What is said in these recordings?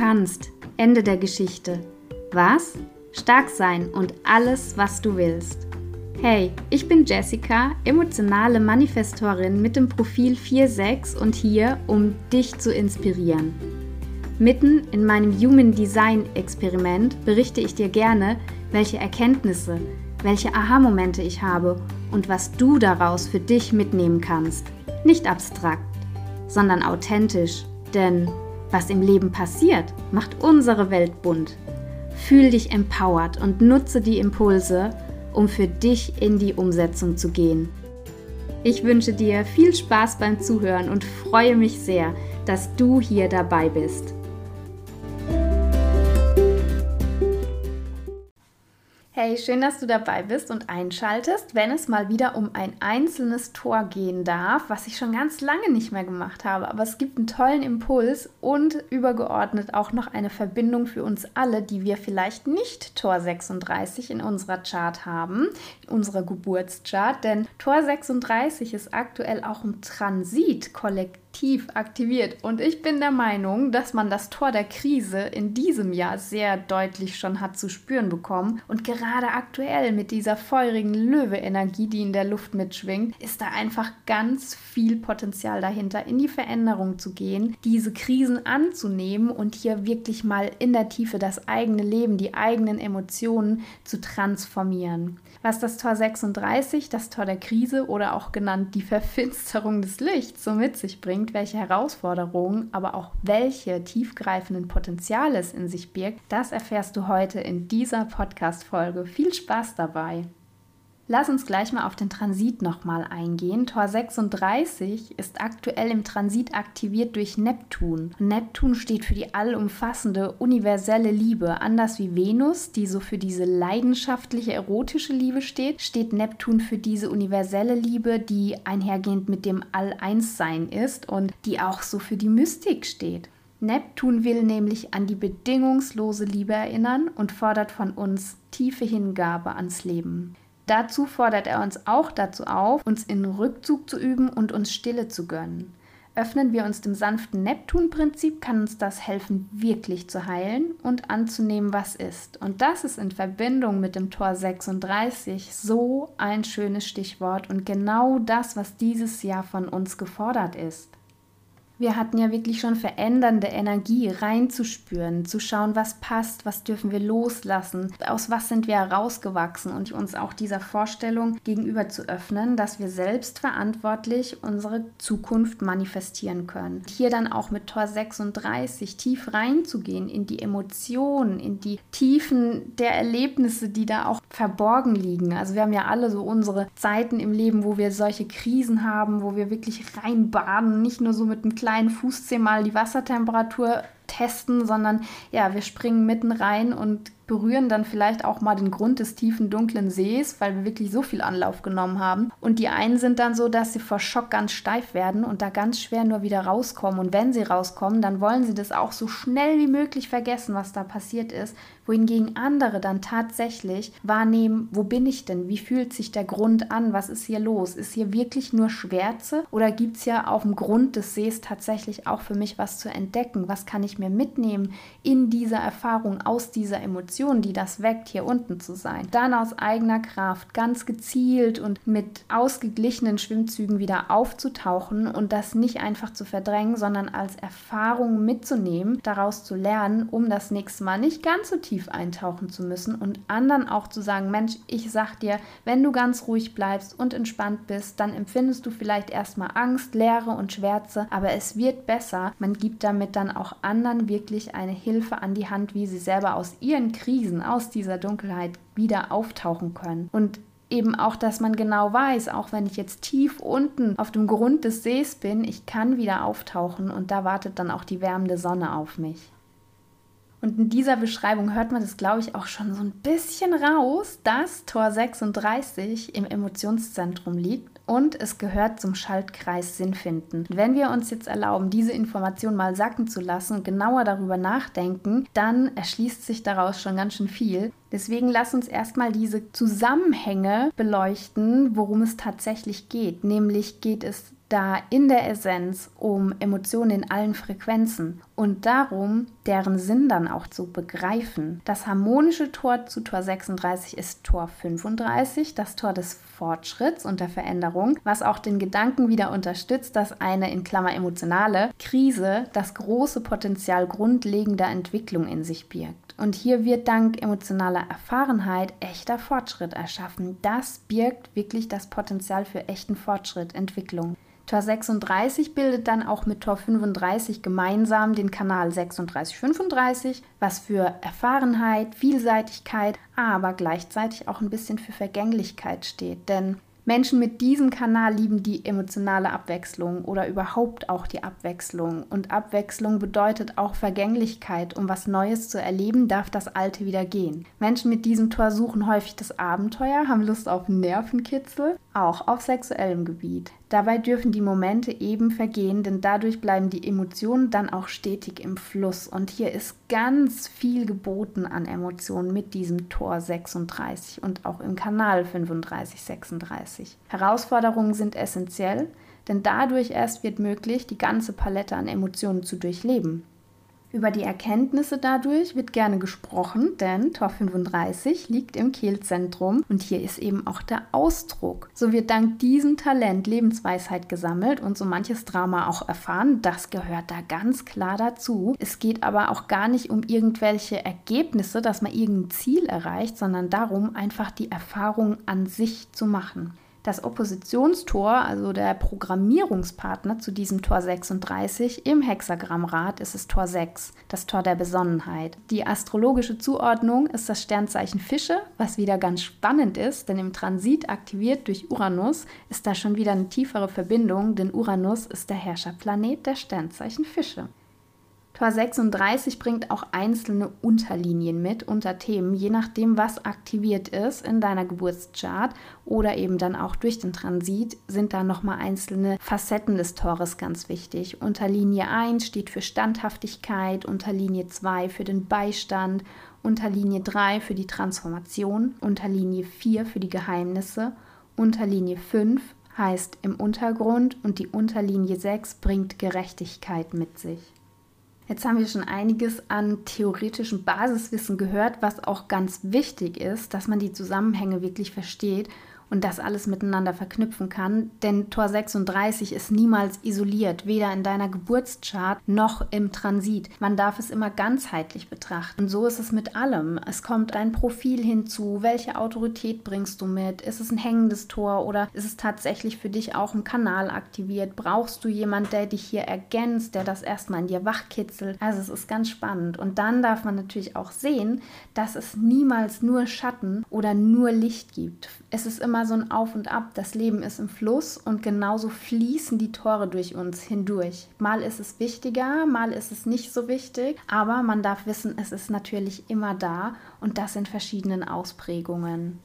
kannst. Ende der Geschichte. Was? Stark sein und alles, was du willst. Hey, ich bin Jessica, emotionale Manifestorin mit dem Profil 46 und hier, um dich zu inspirieren. Mitten in meinem Human Design Experiment berichte ich dir gerne, welche Erkenntnisse, welche Aha-Momente ich habe und was du daraus für dich mitnehmen kannst. Nicht abstrakt, sondern authentisch, denn was im Leben passiert, macht unsere Welt bunt. Fühl dich empowered und nutze die Impulse, um für dich in die Umsetzung zu gehen. Ich wünsche dir viel Spaß beim Zuhören und freue mich sehr, dass du hier dabei bist. Hey, schön, dass du dabei bist und einschaltest, wenn es mal wieder um ein einzelnes Tor gehen darf, was ich schon ganz lange nicht mehr gemacht habe. Aber es gibt einen tollen Impuls und übergeordnet auch noch eine Verbindung für uns alle, die wir vielleicht nicht Tor 36 in unserer Chart haben, in unserer Geburtschart. Denn Tor 36 ist aktuell auch im Transit kollektiv tief aktiviert. Und ich bin der Meinung, dass man das Tor der Krise in diesem Jahr sehr deutlich schon hat zu spüren bekommen. Und gerade aktuell mit dieser feurigen Löwe-Energie, die in der Luft mitschwingt, ist da einfach ganz viel Potenzial dahinter, in die Veränderung zu gehen, diese Krisen anzunehmen und hier wirklich mal in der Tiefe das eigene Leben, die eigenen Emotionen zu transformieren. Was das Tor 36, das Tor der Krise oder auch genannt die Verfinsterung des Lichts so mit sich bringt, bringt, welche Herausforderungen, aber auch welche tiefgreifenden Potenziale es in sich birgt, das erfährst du heute in dieser Podcast-Folge. Viel Spaß dabei! Lass uns gleich mal auf den Transit nochmal eingehen. Tor 36 ist aktuell im Transit aktiviert durch Neptun. Neptun steht für die allumfassende, universelle Liebe. Anders wie Venus, die so für diese leidenschaftliche, erotische Liebe steht, steht Neptun für diese universelle Liebe, die einhergehend mit dem All-Eins-Sein ist und die auch so für die Mystik steht. Neptun will nämlich an die bedingungslose Liebe erinnern und fordert von uns tiefe Hingabe ans Leben. Dazu fordert er uns auch dazu auf, uns in Rückzug zu üben und uns Stille zu gönnen. Öffnen wir uns dem sanften Neptun-Prinzip, kann uns das helfen, wirklich zu heilen und anzunehmen, was ist. Und das ist in Verbindung mit dem Tor 36 so ein schönes Stichwort und genau das, was dieses Jahr von uns gefordert ist. Wir hatten ja wirklich schon verändernde Energie reinzuspüren, zu schauen, was passt, was dürfen wir loslassen, aus was sind wir herausgewachsen und uns auch dieser Vorstellung gegenüber zu öffnen, dass wir selbst verantwortlich unsere Zukunft manifestieren können. Hier dann auch mit Tor 36 tief reinzugehen in die Emotionen, in die Tiefen der Erlebnisse, die da auch verborgen liegen. Also wir haben ja alle so unsere Zeiten im Leben, wo wir solche Krisen haben, wo wir wirklich reinbaden, nicht nur so mit einem kleinen kleinen Fußzeh mal die Wassertemperatur testen, sondern ja, wir springen mitten rein und berühren dann vielleicht auch mal den Grund des tiefen, dunklen Sees, weil wir wirklich so viel Anlauf genommen haben. Und die einen sind dann so, dass sie vor Schock ganz steif werden und da ganz schwer nur wieder rauskommen. Und wenn sie rauskommen, dann wollen sie das auch so schnell wie möglich vergessen, was da passiert ist. Wohingegen andere dann tatsächlich wahrnehmen, wo bin ich denn? Wie fühlt sich der Grund an? Was ist hier los? Ist hier wirklich nur Schwärze oder gibt es ja auf dem Grund des Sees tatsächlich auch für mich was zu entdecken? Was kann ich mir mitnehmen in dieser Erfahrung, aus dieser Emotion, die das weckt, hier unten zu sein. Dann aus eigener Kraft ganz gezielt und mit ausgeglichenen Schwimmzügen wieder aufzutauchen und das nicht einfach zu verdrängen, sondern als Erfahrung mitzunehmen, daraus zu lernen, um das nächste Mal nicht ganz so tief eintauchen zu müssen und anderen auch zu sagen, Mensch, ich sag dir, wenn du ganz ruhig bleibst und entspannt bist, dann empfindest du vielleicht erstmal Angst, Leere und Schwärze, aber es wird besser. Man gibt damit dann auch anderen wirklich eine Hilfe an die Hand, wie sie selber aus ihren Krisen, aus dieser Dunkelheit wieder auftauchen können. Und eben auch, dass man genau weiß, auch wenn ich jetzt tief unten auf dem Grund des Sees bin, ich kann wieder auftauchen und da wartet dann auch die wärmende Sonne auf mich. Und in dieser Beschreibung hört man das, glaube ich, auch schon so ein bisschen raus, dass Tor 36 im Emotionszentrum liegt und es gehört zum Schaltkreis Sinnfinden. Wenn wir uns jetzt erlauben, diese Information mal sacken zu lassen und genauer darüber nachdenken, dann erschließt sich daraus schon ganz schön viel. Deswegen lass uns erstmal diese Zusammenhänge beleuchten, worum es tatsächlich geht. Nämlich geht es da in der Essenz um Emotionen in allen Frequenzen und darum, deren Sinn dann auch zu begreifen. Das harmonische Tor zu Tor 36 ist Tor 35, das Tor des Fortschritts und der Veränderung, was auch den Gedanken wieder unterstützt, dass eine in Klammer emotionale Krise das große Potenzial grundlegender Entwicklung in sich birgt. Und hier wird dank emotionaler Erfahrenheit echter Fortschritt erschaffen. Das birgt wirklich das Potenzial für echten Fortschritt, Entwicklung. Tor 36 bildet dann auch mit Tor 35 gemeinsam den Kanal 3635, was für Erfahrenheit, Vielseitigkeit, aber gleichzeitig auch ein bisschen für Vergänglichkeit steht. Denn Menschen mit diesem Kanal lieben die emotionale Abwechslung oder überhaupt auch die Abwechslung. Und Abwechslung bedeutet auch Vergänglichkeit. Um was Neues zu erleben, darf das Alte wieder gehen. Menschen mit diesem Tor suchen häufig das Abenteuer, haben Lust auf Nervenkitzel, auch auf sexuellem Gebiet. Dabei dürfen die Momente eben vergehen, denn dadurch bleiben die Emotionen dann auch stetig im Fluss. Und hier ist ganz viel geboten an Emotionen mit diesem Tor 36 und auch im Kanal 35, 36. Herausforderungen sind essentiell, denn dadurch erst wird möglich, die ganze Palette an Emotionen zu durchleben. Über die Erkenntnisse dadurch wird gerne gesprochen, denn Tor 35 liegt im Kehlzentrum und hier ist eben auch der Ausdruck. So wird dank diesem Talent Lebensweisheit gesammelt und so manches Drama auch erfahren. Das gehört da ganz klar dazu. Es geht aber auch gar nicht um irgendwelche Ergebnisse, dass man irgendein Ziel erreicht, sondern darum, einfach die Erfahrung an sich zu machen. Das Oppositionstor, also der Programmierungspartner zu diesem Tor 36 im Hexagrammrad ist es Tor 6, das Tor der Besonnenheit. Die astrologische Zuordnung ist das Sternzeichen Fische, was wieder ganz spannend ist, denn im Transit aktiviert durch Uranus ist da schon wieder eine tiefere Verbindung, denn Uranus ist der Herrscherplanet der Sternzeichen Fische. Tor 36 bringt auch einzelne Unterlinien mit, unter Themen, je nachdem, was aktiviert ist in deiner Geburtschart oder eben dann auch durch den Transit, sind da nochmal einzelne Facetten des Tores ganz wichtig. Unterlinie 1 steht für Standhaftigkeit, Unterlinie 2 für den Beistand, Unterlinie 3 für die Transformation, Unterlinie 4 für die Geheimnisse, Unterlinie 5 heißt im Untergrund und die Unterlinie 6 bringt Gerechtigkeit mit sich. Jetzt haben wir schon einiges an theoretischem Basiswissen gehört, was auch ganz wichtig ist, dass man die Zusammenhänge wirklich versteht und das alles miteinander verknüpfen kann. Denn Tor 36 ist niemals isoliert, weder in deiner Geburtschart noch im Transit. Man darf es immer ganzheitlich betrachten. Und so ist es mit allem. Es kommt dein Profil hinzu. Welche Autorität bringst du mit? Ist es ein hängendes Tor oder ist es tatsächlich für dich auch ein Kanal aktiviert? Brauchst du jemanden, der dich hier ergänzt, der das erstmal in dir wachkitzelt? Also es ist ganz spannend. Und dann darf man natürlich auch sehen, dass es niemals nur Schatten oder nur Licht gibt. Es ist immer so ein Auf und Ab. Das Leben ist im Fluss und genauso fließen die Tore durch uns hindurch. Mal ist es wichtiger, mal ist es nicht so wichtig, aber man darf wissen, es ist natürlich immer da und das in verschiedenen Ausprägungen.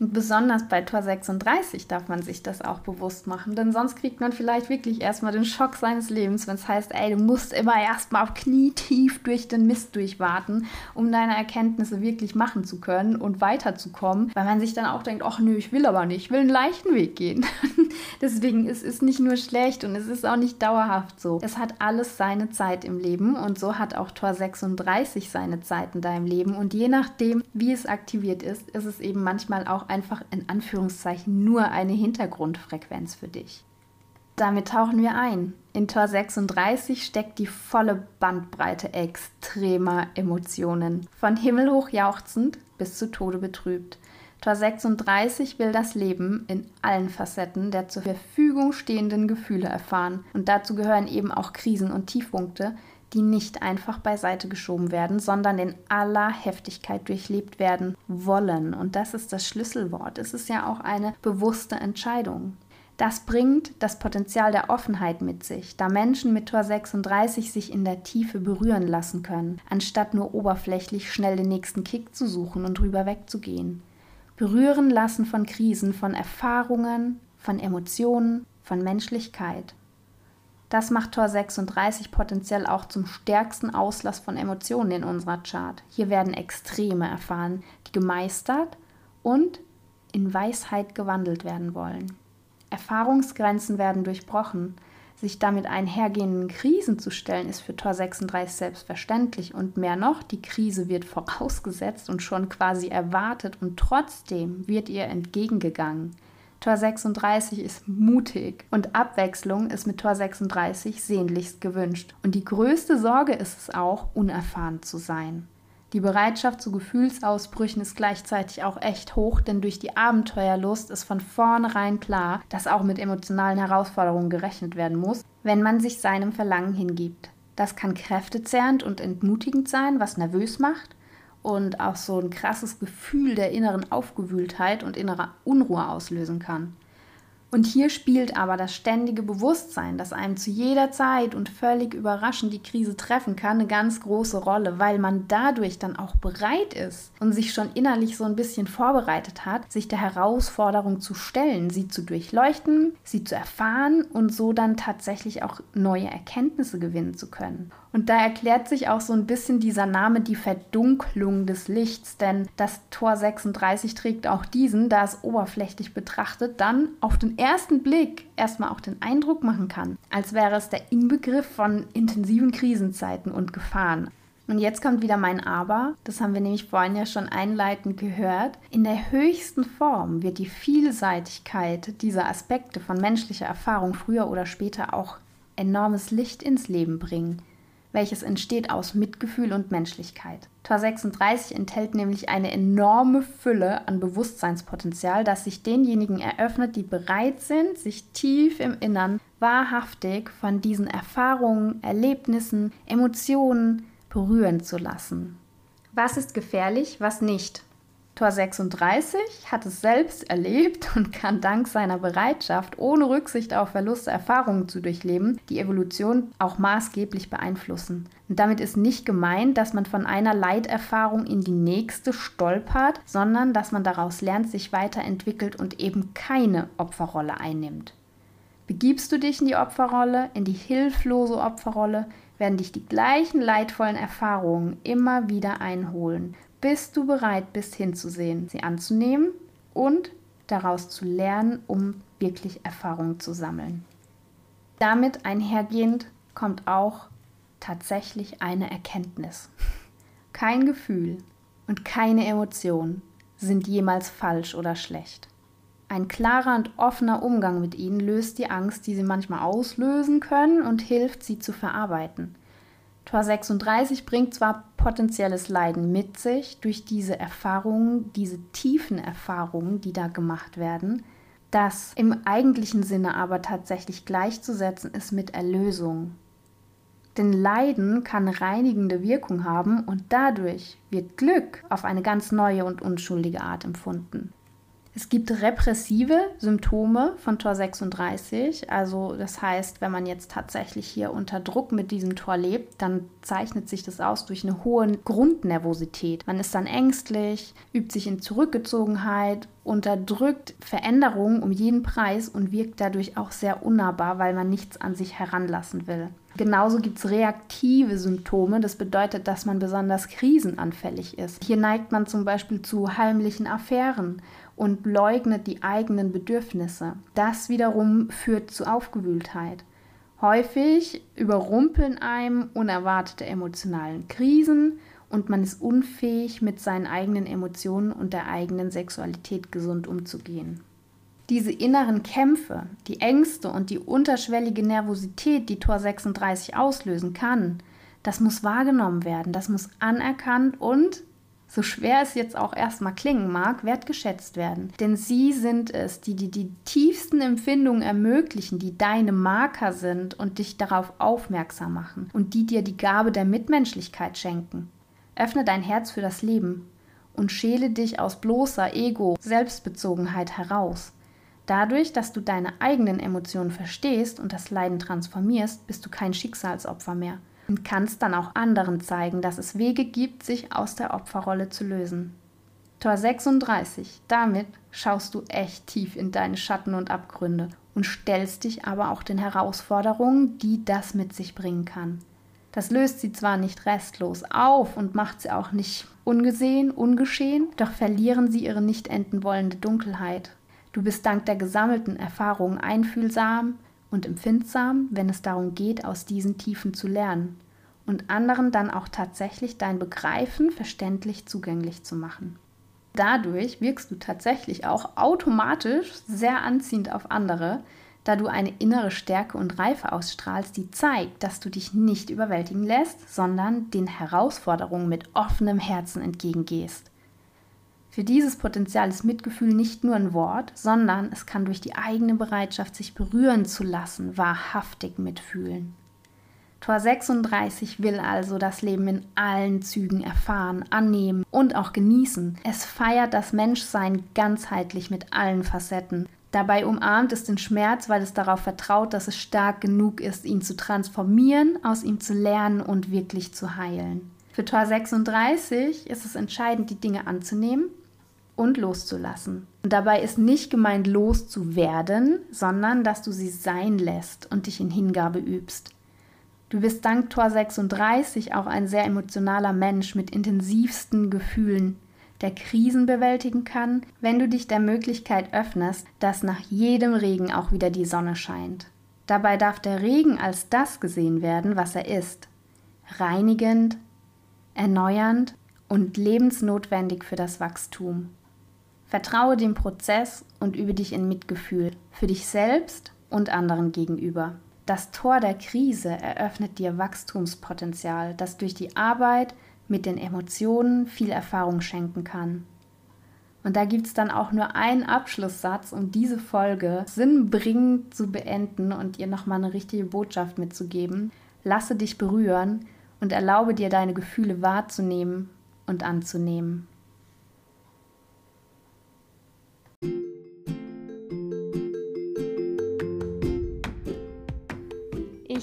Und besonders bei Tor 36 darf man sich das auch bewusst machen, denn sonst kriegt man vielleicht wirklich erstmal den Schock seines Lebens, wenn es heißt, ey, du musst immer erstmal auf knietief durch den Mist durchwarten, um deine Erkenntnisse wirklich machen zu können und weiterzukommen, weil man sich dann auch denkt, ach nö, ich will aber nicht, ich will einen leichten Weg gehen. Deswegen ist es nicht nur schlecht und es ist auch nicht dauerhaft so. Es hat alles seine Zeit im Leben und so hat auch Tor 36 seine Zeit in deinem Leben und je nachdem, wie es aktiviert ist, ist es eben manchmal auch einfach in Anführungszeichen nur eine Hintergrundfrequenz für dich. Damit tauchen wir ein. In Tor 36 steckt die volle Bandbreite extremer Emotionen, von himmelhoch jauchzend bis zu Tode betrübt. Tor 36 will das Leben in allen Facetten der zur Verfügung stehenden Gefühle erfahren. Und dazu gehören eben auch Krisen und Tiefpunkte, die nicht einfach beiseite geschoben werden, sondern in aller Heftigkeit durchlebt werden wollen. Und das ist das Schlüsselwort. Es ist ja auch eine bewusste Entscheidung. Das bringt das Potenzial der Offenheit mit sich, da Menschen mit Tor 36 sich in der Tiefe berühren lassen können, anstatt nur oberflächlich schnell den nächsten Kick zu suchen und drüber wegzugehen. Berühren lassen von Krisen, von Erfahrungen, von Emotionen, von Menschlichkeit. Das macht Tor 36 potenziell auch zum stärksten Auslass von Emotionen in unserer Chart. Hier werden Extreme erfahren, die gemeistert und in Weisheit gewandelt werden wollen. Erfahrungsgrenzen werden durchbrochen. sich damit einhergehenden Krisen zu stellen, ist für Tor 36 selbstverständlich. Und mehr noch, die Krise wird vorausgesetzt und schon quasi erwartet und trotzdem wird ihr entgegengegangen. Tor 36 ist mutig und Abwechslung ist mit Tor 36 sehnlichst gewünscht. Und die größte Sorge ist es auch, unerfahren zu sein. Die Bereitschaft zu Gefühlsausbrüchen ist gleichzeitig auch echt hoch, denn durch die Abenteuerlust ist von vornherein klar, dass auch mit emotionalen Herausforderungen gerechnet werden muss, wenn man sich seinem Verlangen hingibt. Das kann kräftezehrend und entmutigend sein, was nervös macht und auch so ein krasses Gefühl der inneren Aufgewühltheit und innerer Unruhe auslösen kann. Und hier spielt aber das ständige Bewusstsein, dass einem zu jeder Zeit und völlig überraschend die Krise treffen kann, eine ganz große Rolle, weil man dadurch dann auch bereit ist und sich schon innerlich so ein bisschen vorbereitet hat, sich der Herausforderung zu stellen, sie zu durchleuchten, sie zu erfahren und so dann tatsächlich auch neue Erkenntnisse gewinnen zu können. Und da erklärt sich auch so ein bisschen dieser Name die Verdunklung des Lichts, denn das Tor 36 trägt auch diesen, da es oberflächlich betrachtet dann auf den ersten Blick erstmal auch den Eindruck machen kann, als wäre es der Inbegriff von intensiven Krisenzeiten und Gefahren. Und jetzt kommt wieder mein Aber, das haben wir nämlich vorhin ja schon einleitend gehört. In der höchsten Form wird die Vielseitigkeit dieser Aspekte von menschlicher Erfahrung früher oder später auch enormes Licht ins Leben bringen welches entsteht aus Mitgefühl und Menschlichkeit. Tor 36 enthält nämlich eine enorme Fülle an Bewusstseinspotenzial, das sich denjenigen eröffnet, die bereit sind, sich tief im Innern wahrhaftig von diesen Erfahrungen, Erlebnissen, Emotionen berühren zu lassen. Was ist gefährlich, was nicht? Tor 36 hat es selbst erlebt und kann dank seiner Bereitschaft, ohne Rücksicht auf Verluste Erfahrungen zu durchleben, die Evolution auch maßgeblich beeinflussen. Und damit ist nicht gemeint, dass man von einer Leiterfahrung in die nächste stolpert, sondern dass man daraus lernt, sich weiterentwickelt und eben keine Opferrolle einnimmt. Begibst du dich in die Opferrolle, in die hilflose Opferrolle, werden dich die gleichen leidvollen Erfahrungen immer wieder einholen bis du bereit bist hinzusehen, sie anzunehmen und daraus zu lernen, um wirklich Erfahrungen zu sammeln. Damit einhergehend kommt auch tatsächlich eine Erkenntnis. Kein Gefühl und keine Emotion sind jemals falsch oder schlecht. Ein klarer und offener Umgang mit ihnen löst die Angst, die sie manchmal auslösen können und hilft, sie zu verarbeiten. Tor 36 bringt zwar potenzielles Leiden mit sich durch diese Erfahrungen, diese tiefen Erfahrungen, die da gemacht werden, das im eigentlichen Sinne aber tatsächlich gleichzusetzen ist mit Erlösung. Denn Leiden kann reinigende Wirkung haben und dadurch wird Glück auf eine ganz neue und unschuldige Art empfunden. Es gibt repressive Symptome von Tor 36. Also das heißt, wenn man jetzt tatsächlich hier unter Druck mit diesem Tor lebt, dann zeichnet sich das aus durch eine hohe Grundnervosität. Man ist dann ängstlich, übt sich in Zurückgezogenheit, unterdrückt Veränderungen um jeden Preis und wirkt dadurch auch sehr unnahbar, weil man nichts an sich heranlassen will. Genauso gibt es reaktive Symptome. Das bedeutet, dass man besonders krisenanfällig ist. Hier neigt man zum Beispiel zu heimlichen Affären und leugnet die eigenen Bedürfnisse. Das wiederum führt zu Aufgewühltheit. Häufig überrumpeln einem unerwartete emotionalen Krisen und man ist unfähig, mit seinen eigenen Emotionen und der eigenen Sexualität gesund umzugehen. Diese inneren Kämpfe, die Ängste und die unterschwellige Nervosität, die Tor 36 auslösen kann, das muss wahrgenommen werden, das muss anerkannt und so schwer es jetzt auch erstmal klingen mag, wertgeschätzt werden. Denn sie sind es, die dir die tiefsten Empfindungen ermöglichen, die deine Marker sind und dich darauf aufmerksam machen und die dir die Gabe der Mitmenschlichkeit schenken. Öffne dein Herz für das Leben und schäle dich aus bloßer Ego, Selbstbezogenheit heraus. Dadurch, dass du deine eigenen Emotionen verstehst und das Leiden transformierst, bist du kein Schicksalsopfer mehr und kannst dann auch anderen zeigen, dass es Wege gibt, sich aus der Opferrolle zu lösen. Tor 36. Damit schaust du echt tief in deine Schatten und Abgründe und stellst dich aber auch den Herausforderungen, die das mit sich bringen kann. Das löst sie zwar nicht restlos auf und macht sie auch nicht ungesehen, ungeschehen, doch verlieren sie ihre nicht enden wollende Dunkelheit. Du bist dank der gesammelten Erfahrungen einfühlsam, und empfindsam, wenn es darum geht, aus diesen Tiefen zu lernen und anderen dann auch tatsächlich dein Begreifen verständlich zugänglich zu machen. Dadurch wirkst du tatsächlich auch automatisch sehr anziehend auf andere, da du eine innere Stärke und Reife ausstrahlst, die zeigt, dass du dich nicht überwältigen lässt, sondern den Herausforderungen mit offenem Herzen entgegengehst. Für dieses Potenzial ist Mitgefühl nicht nur ein Wort, sondern es kann durch die eigene Bereitschaft, sich berühren zu lassen, wahrhaftig mitfühlen. Tor 36 will also das Leben in allen Zügen erfahren, annehmen und auch genießen. Es feiert das Menschsein ganzheitlich mit allen Facetten. Dabei umarmt es den Schmerz, weil es darauf vertraut, dass es stark genug ist, ihn zu transformieren, aus ihm zu lernen und wirklich zu heilen. Für Tor 36 ist es entscheidend, die Dinge anzunehmen und loszulassen. Und dabei ist nicht gemeint loszuwerden, sondern dass du sie sein lässt und dich in Hingabe übst. Du bist dank Tor 36 auch ein sehr emotionaler Mensch mit intensivsten Gefühlen, der Krisen bewältigen kann, wenn du dich der Möglichkeit öffnest, dass nach jedem Regen auch wieder die Sonne scheint. Dabei darf der Regen als das gesehen werden, was er ist. Reinigend, erneuernd und lebensnotwendig für das Wachstum. Vertraue dem Prozess und übe dich in Mitgefühl für dich selbst und anderen gegenüber. Das Tor der Krise eröffnet dir Wachstumspotenzial, das durch die Arbeit mit den Emotionen viel Erfahrung schenken kann. Und da gibt es dann auch nur einen Abschlusssatz, um diese Folge sinnbringend zu beenden und ihr nochmal eine richtige Botschaft mitzugeben. Lasse dich berühren und erlaube dir deine Gefühle wahrzunehmen und anzunehmen.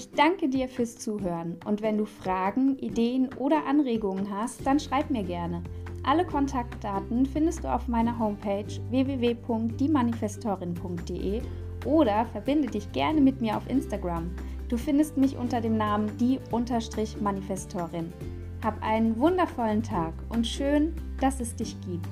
Ich danke dir fürs Zuhören und wenn du Fragen, Ideen oder Anregungen hast, dann schreib mir gerne. Alle Kontaktdaten findest du auf meiner Homepage www.diemanifestorin.de oder verbinde dich gerne mit mir auf Instagram. Du findest mich unter dem Namen die-manifestorin. Hab einen wundervollen Tag und schön, dass es dich gibt.